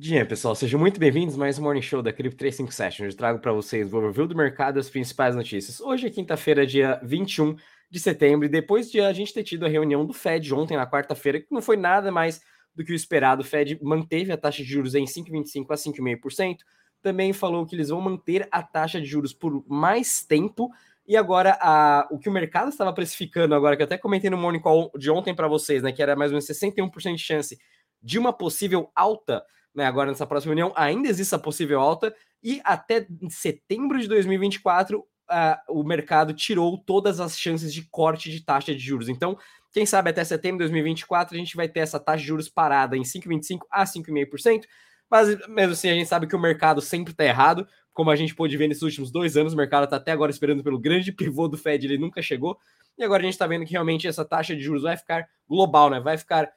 Dia, pessoal, sejam muito bem-vindos mais um Morning Show da Cripto 357, onde eu trago para vocês o overview do mercado e as principais notícias. Hoje é quinta-feira, dia 21 de setembro, e depois de a gente ter tido a reunião do Fed ontem, na quarta-feira, que não foi nada mais do que o esperado, o Fed manteve a taxa de juros em 5,25% a 5,5%, também falou que eles vão manter a taxa de juros por mais tempo, e agora a, o que o mercado estava precificando agora, que eu até comentei no Morning Call de ontem para vocês, né, que era mais ou menos 61% de chance de uma possível alta né, agora nessa próxima reunião, ainda existe essa possível alta, e até setembro de 2024 uh, o mercado tirou todas as chances de corte de taxa de juros. Então, quem sabe até setembro de 2024 a gente vai ter essa taxa de juros parada em 5,25% a 5,5%, mas mesmo assim a gente sabe que o mercado sempre está errado, como a gente pôde ver nesses últimos dois anos, o mercado está até agora esperando pelo grande pivô do Fed, ele nunca chegou, e agora a gente está vendo que realmente essa taxa de juros vai ficar global, né? Vai ficar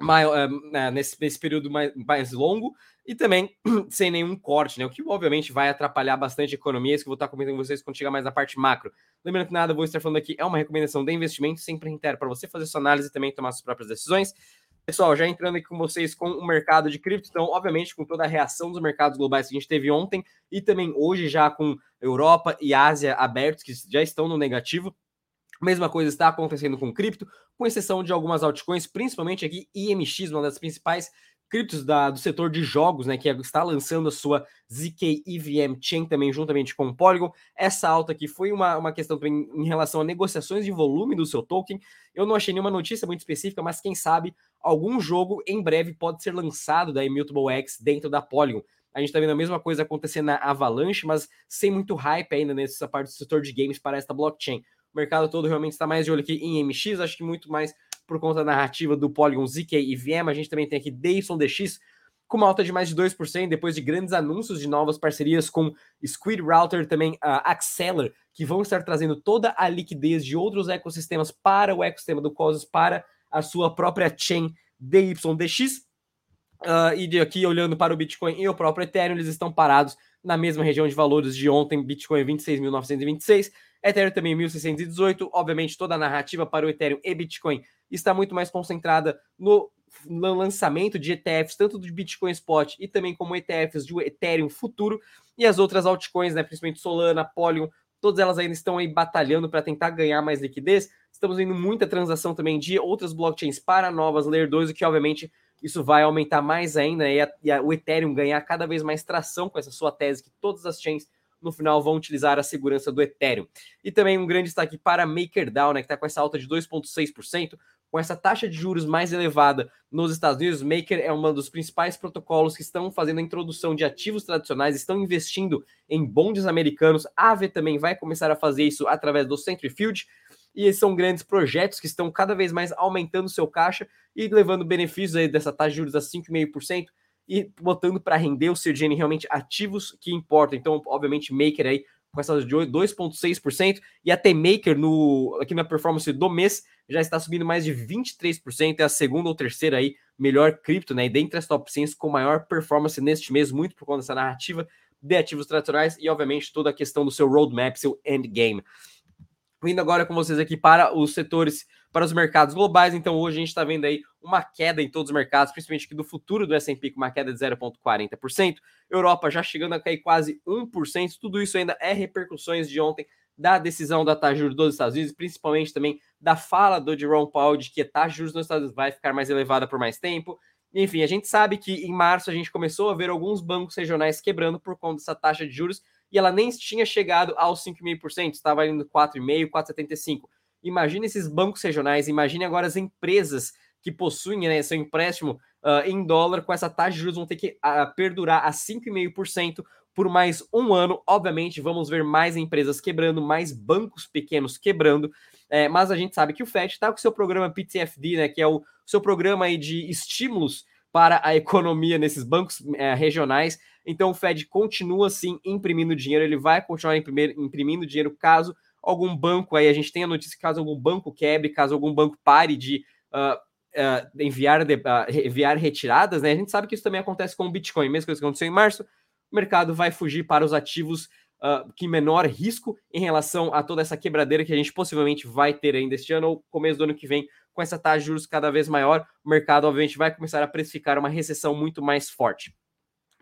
maior, eh, nesse, nesse período mais, mais longo e também sem nenhum corte, né? O que obviamente vai atrapalhar bastante a economia, isso que eu vou estar comentando com vocês quando chegar mais na parte macro. Lembrando que nada, vou estar falando aqui, é uma recomendação de investimento, sempre reitero para você fazer sua análise e também tomar suas próprias decisões. Pessoal, já entrando aqui com vocês com o mercado de cripto, então, obviamente, com toda a reação dos mercados globais que a gente teve ontem e também hoje já com Europa e Ásia abertos, que já estão no negativo, mesma coisa está acontecendo com cripto, com exceção de algumas altcoins, principalmente aqui IMX, uma das principais criptos da, do setor de jogos, né, que está lançando a sua ZK EVM Chain também juntamente com o Polygon. Essa alta aqui foi uma, uma questão também em relação a negociações de volume do seu token. Eu não achei nenhuma notícia muito específica, mas quem sabe algum jogo em breve pode ser lançado da Immutable X dentro da Polygon. A gente está vendo a mesma coisa acontecer na Avalanche, mas sem muito hype ainda nessa parte do setor de games para esta blockchain. O mercado todo realmente está mais de olho aqui em MX, acho que muito mais por conta da narrativa do Polygon ZK e VM. A gente também tem aqui DYDX com uma alta de mais de 2%, depois de grandes anúncios de novas parcerias com Squid Router, também a Acceler, que vão estar trazendo toda a liquidez de outros ecossistemas para o ecossistema do Cosmos, para a sua própria chain DYDX. Uh, e de aqui, olhando para o Bitcoin e o próprio Ethereum, eles estão parados na mesma região de valores de ontem, Bitcoin 26.926, Ethereum também 1.618. Obviamente, toda a narrativa para o Ethereum e Bitcoin está muito mais concentrada no, lançamento de ETFs, tanto do Bitcoin Spot e também como ETFs de Ethereum futuro. E as outras altcoins, né, principalmente Solana, Polygon, todas elas ainda estão aí batalhando para tentar ganhar mais liquidez. Estamos vendo muita transação também de outras blockchains para novas Layer 2, o que obviamente isso vai aumentar mais ainda e, a, e a, o Ethereum ganhar cada vez mais tração com essa sua tese que todas as chains no final vão utilizar a segurança do Ethereum. E também um grande destaque para MakerDAO, né, que está com essa alta de 2,6%, com essa taxa de juros mais elevada nos Estados Unidos. Maker é um dos principais protocolos que estão fazendo a introdução de ativos tradicionais, estão investindo em bondes americanos. A AVE também vai começar a fazer isso através do Centrifuge. E esses são grandes projetos que estão cada vez mais aumentando seu caixa e levando benefícios aí dessa taxa de juros a 5,5% e botando para render o CGN realmente ativos que importam. Então, obviamente, Maker aí com essas de 2,6%, e até Maker no, aqui na performance do mês já está subindo mais de 23%, é a segunda ou terceira aí melhor cripto, né? E dentre as top 100 com maior performance neste mês, muito por conta dessa narrativa de ativos tradicionais e, obviamente, toda a questão do seu roadmap, seu endgame. Vindo agora com vocês aqui para os setores para os mercados globais. Então, hoje a gente está vendo aí uma queda em todos os mercados, principalmente aqui do futuro do S&P, com uma queda de 0,40%. Europa já chegando a cair quase 1%. Tudo isso ainda é repercussões de ontem da decisão da taxa juros dos Estados Unidos, principalmente também da fala do Jerome Powell de que a taxa juros Estados Unidos vai ficar mais elevada por mais tempo. Enfim, a gente sabe que em março a gente começou a ver alguns bancos regionais quebrando por conta dessa taxa de juros e ela nem tinha chegado aos 5,5%, estava indo 4,5%, 4,75%. Imagine esses bancos regionais, imagine agora as empresas que possuem né, seu empréstimo uh, em dólar com essa taxa de juros vão ter que uh, perdurar a 5,5% por mais um ano. Obviamente, vamos ver mais empresas quebrando, mais bancos pequenos quebrando. É, mas a gente sabe que o FED está com o seu programa PTFD, né, que é o seu programa aí de estímulos para a economia nesses bancos é, regionais. Então o Fed continua assim imprimindo dinheiro, ele vai continuar imprimindo dinheiro caso algum banco aí, a gente tem a notícia caso algum banco quebre, caso algum banco pare de uh, uh, enviar, de, uh, enviar retiradas, né? A gente sabe que isso também acontece com o Bitcoin, mesmo coisa que aconteceu em março, o mercado vai fugir para os ativos uh, que menor risco em relação a toda essa quebradeira que a gente possivelmente vai ter ainda este ano ou começo do ano que vem com essa taxa de juros cada vez maior, o mercado, obviamente, vai começar a precificar uma recessão muito mais forte.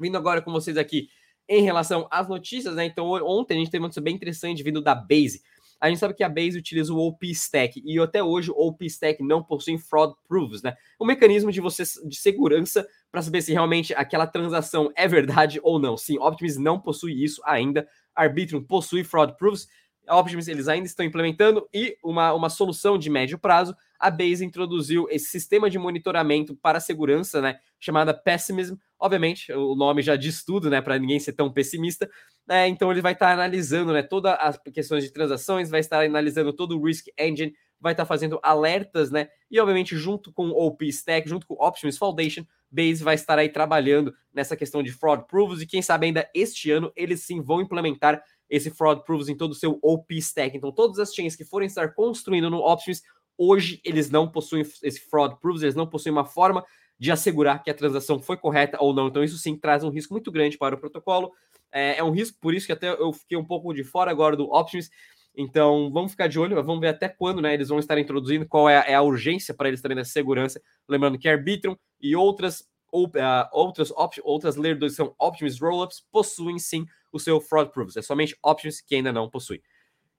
Vindo agora com vocês aqui em relação às notícias, né? Então, ontem a gente teve uma notícia bem interessante vindo da Base. A gente sabe que a Base utiliza o OP Stack e até hoje o OP Stack não possui fraud proofs, né? Um mecanismo de você de segurança para saber se realmente aquela transação é verdade ou não. Sim, Optimus não possui isso ainda. Arbitrum possui fraud proofs. Optimus eles ainda estão implementando e uma, uma solução de médio prazo. A Base introduziu esse sistema de monitoramento para segurança, né, chamada Pessimism. Obviamente, o nome já diz tudo, né, para ninguém ser tão pessimista. É, então ele vai estar tá analisando, né, todas as questões de transações, vai estar analisando todo o risk engine, vai estar tá fazendo alertas, né, e obviamente junto com o OP Stack, junto com o Optimus Foundation, Base vai estar aí trabalhando nessa questão de fraud proofs e quem sabe ainda este ano eles sim vão implementar esse fraud proofs em todo o seu OP stack. Então todas as chains que forem estar construindo no Optimus hoje eles não possuem esse fraud proofs, eles não possuem uma forma de assegurar que a transação foi correta ou não. Então isso sim traz um risco muito grande para o protocolo. É, é um risco, por isso que até eu fiquei um pouco de fora agora do Optimus. Então, vamos ficar de olho, vamos ver até quando né, eles vão estar introduzindo, qual é a, é a urgência para eles terem essa segurança. Lembrando que Arbitrum e outras, ou, uh, outras, op, outras Layer 2 são Optimus Rollups, possuem sim o seu Fraud Proofs. É somente Optimus que ainda não possui.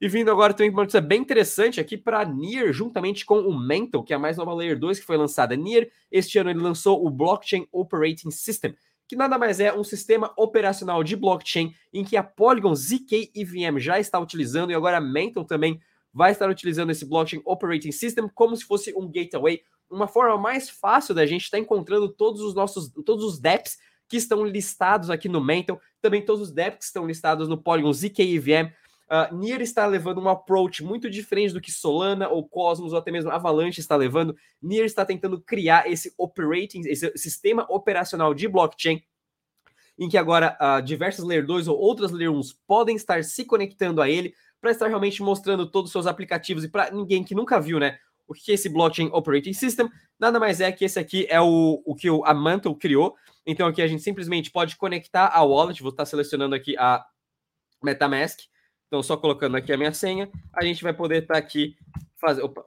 E vindo agora também uma notícia bem interessante aqui para Nier, juntamente com o Mental, que é a mais nova Layer 2 que foi lançada. Nier, este ano ele lançou o Blockchain Operating System, que nada mais é um sistema operacional de blockchain em que a Polygon ZK EVM já está utilizando e agora a Mental também vai estar utilizando esse Blockchain Operating System como se fosse um gateway, uma forma mais fácil da gente estar encontrando todos os nossos, todos os dApps que estão listados aqui no Mental, também todos os dApps que estão listados no Polygon ZK EVM. Uh, Nier está levando um approach muito diferente do que Solana ou Cosmos ou até mesmo Avalanche está levando. Nier está tentando criar esse operating, esse sistema operacional de blockchain em que agora uh, diversas Layer 2 ou outras Layer 1 podem estar se conectando a ele para estar realmente mostrando todos os seus aplicativos e para ninguém que nunca viu, né? O que é esse Blockchain Operating System? Nada mais é que esse aqui é o, o que o, a Mantle criou. Então aqui a gente simplesmente pode conectar a wallet. Vou estar selecionando aqui a MetaMask. Então, só colocando aqui a minha senha, a gente vai poder estar aqui fazer. Opa.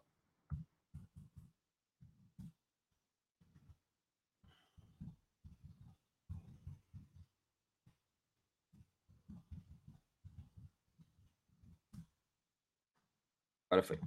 Agora foi.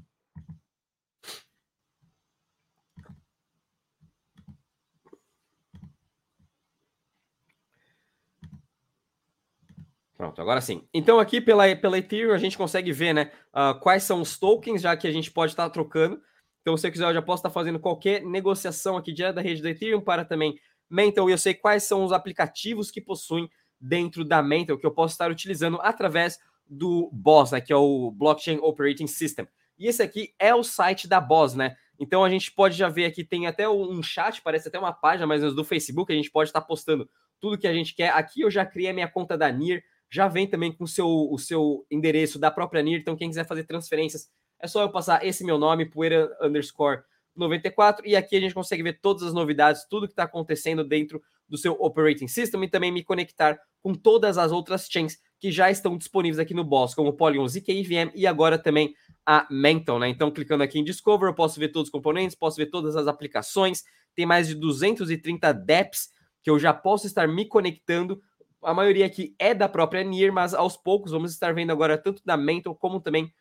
Pronto, agora sim. Então, aqui pela, pela Ethereum, a gente consegue ver né, uh, quais são os tokens, já que a gente pode estar tá trocando. Então, você quiser, eu já posso estar tá fazendo qualquer negociação aqui direto da rede da Ethereum para também Mental. E eu sei quais são os aplicativos que possuem dentro da Mental, que eu posso estar utilizando através do BOSS, né, que é o Blockchain Operating System. E esse aqui é o site da BOSS, né? Então a gente pode já ver aqui, tem até um chat, parece até uma página menos do Facebook, a gente pode estar postando tudo que a gente quer. Aqui eu já criei a minha conta da NIR, já vem também com o seu, o seu endereço da própria NIR. Então, quem quiser fazer transferências, é só eu passar esse meu nome, poeira underscore 94, e aqui a gente consegue ver todas as novidades, tudo que está acontecendo dentro do seu operating system e também me conectar com todas as outras chains que já estão disponíveis aqui no Boss, como Polygon, ZK EVM e agora também a Mental, né? Então, clicando aqui em Discover, eu posso ver todos os componentes, posso ver todas as aplicações, tem mais de 230 dApps que eu já posso estar me conectando a maioria aqui é da própria NIR, mas aos poucos vamos estar vendo agora tanto da Mental como também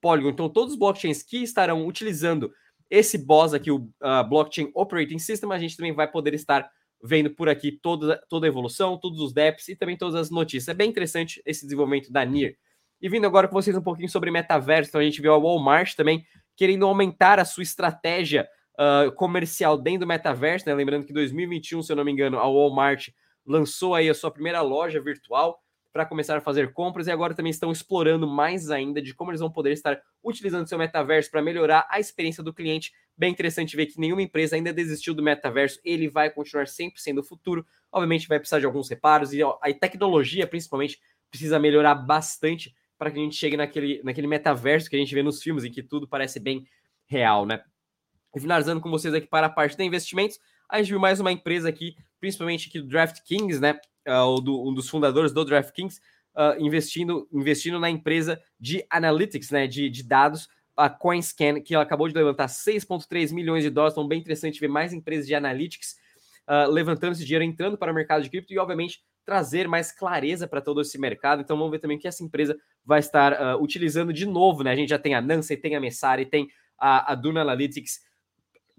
Polygon. Então, todos os blockchains que estarão utilizando esse BOS aqui, o uh, Blockchain Operating System, a gente também vai poder estar vendo por aqui toda, toda a evolução, todos os DEPs e também todas as notícias. É bem interessante esse desenvolvimento da NIR. E vindo agora com vocês um pouquinho sobre metaverso, então a gente viu a Walmart também querendo aumentar a sua estratégia uh, comercial dentro do metaverso, né? Lembrando que em 2021, se eu não me engano, a Walmart lançou aí a sua primeira loja virtual para começar a fazer compras e agora também estão explorando mais ainda de como eles vão poder estar utilizando seu metaverso para melhorar a experiência do cliente. Bem interessante ver que nenhuma empresa ainda desistiu do metaverso, ele vai continuar sempre sendo o futuro. Obviamente vai precisar de alguns reparos e a tecnologia principalmente precisa melhorar bastante para que a gente chegue naquele, naquele metaverso que a gente vê nos filmes em que tudo parece bem real, né? E finalizando com vocês aqui para a parte de investimentos, a gente viu mais uma empresa aqui, principalmente aqui do DraftKings, né? Uh, do, um dos fundadores do DraftKings, uh, investindo, investindo na empresa de analytics, né? De, de dados, a CoinScan, que acabou de levantar 6,3 milhões de dólares. Então, bem interessante ver mais empresas de analytics uh, levantando esse dinheiro, entrando para o mercado de cripto e, obviamente, trazer mais clareza para todo esse mercado. Então, vamos ver também que essa empresa vai estar utilizando de novo, né? A gente já tem a Nancy, tem a Messari, tem a, a Duna Analytics,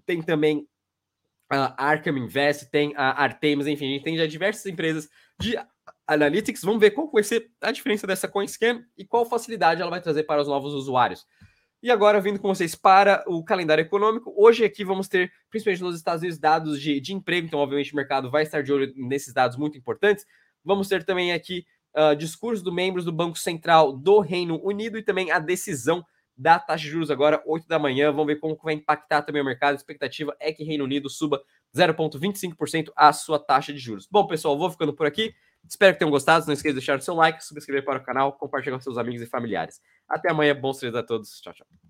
tem também a Arkham Invest, tem a Artemis, enfim, a gente tem já diversas empresas de Analytics. Vamos ver qual vai ser a diferença dessa CoinScan e qual facilidade ela vai trazer para os novos usuários. E agora, vindo com vocês para o calendário econômico, hoje aqui vamos ter, principalmente nos Estados Unidos, dados de, de emprego, então, obviamente, o mercado vai estar de olho nesses dados muito importantes. Vamos ter também aqui uh, discurso dos membros do Banco Central do Reino Unido e também a decisão da taxa de juros agora, 8 da manhã. Vamos ver como vai impactar também o mercado. A expectativa é que Reino Unido suba 0,25% a sua taxa de juros. Bom, pessoal, vou ficando por aqui. Espero que tenham gostado. Não esqueça de deixar o seu like, subscrever para o canal, compartilhar com seus amigos e familiares. Até amanhã. Bons treinos a todos. Tchau, tchau.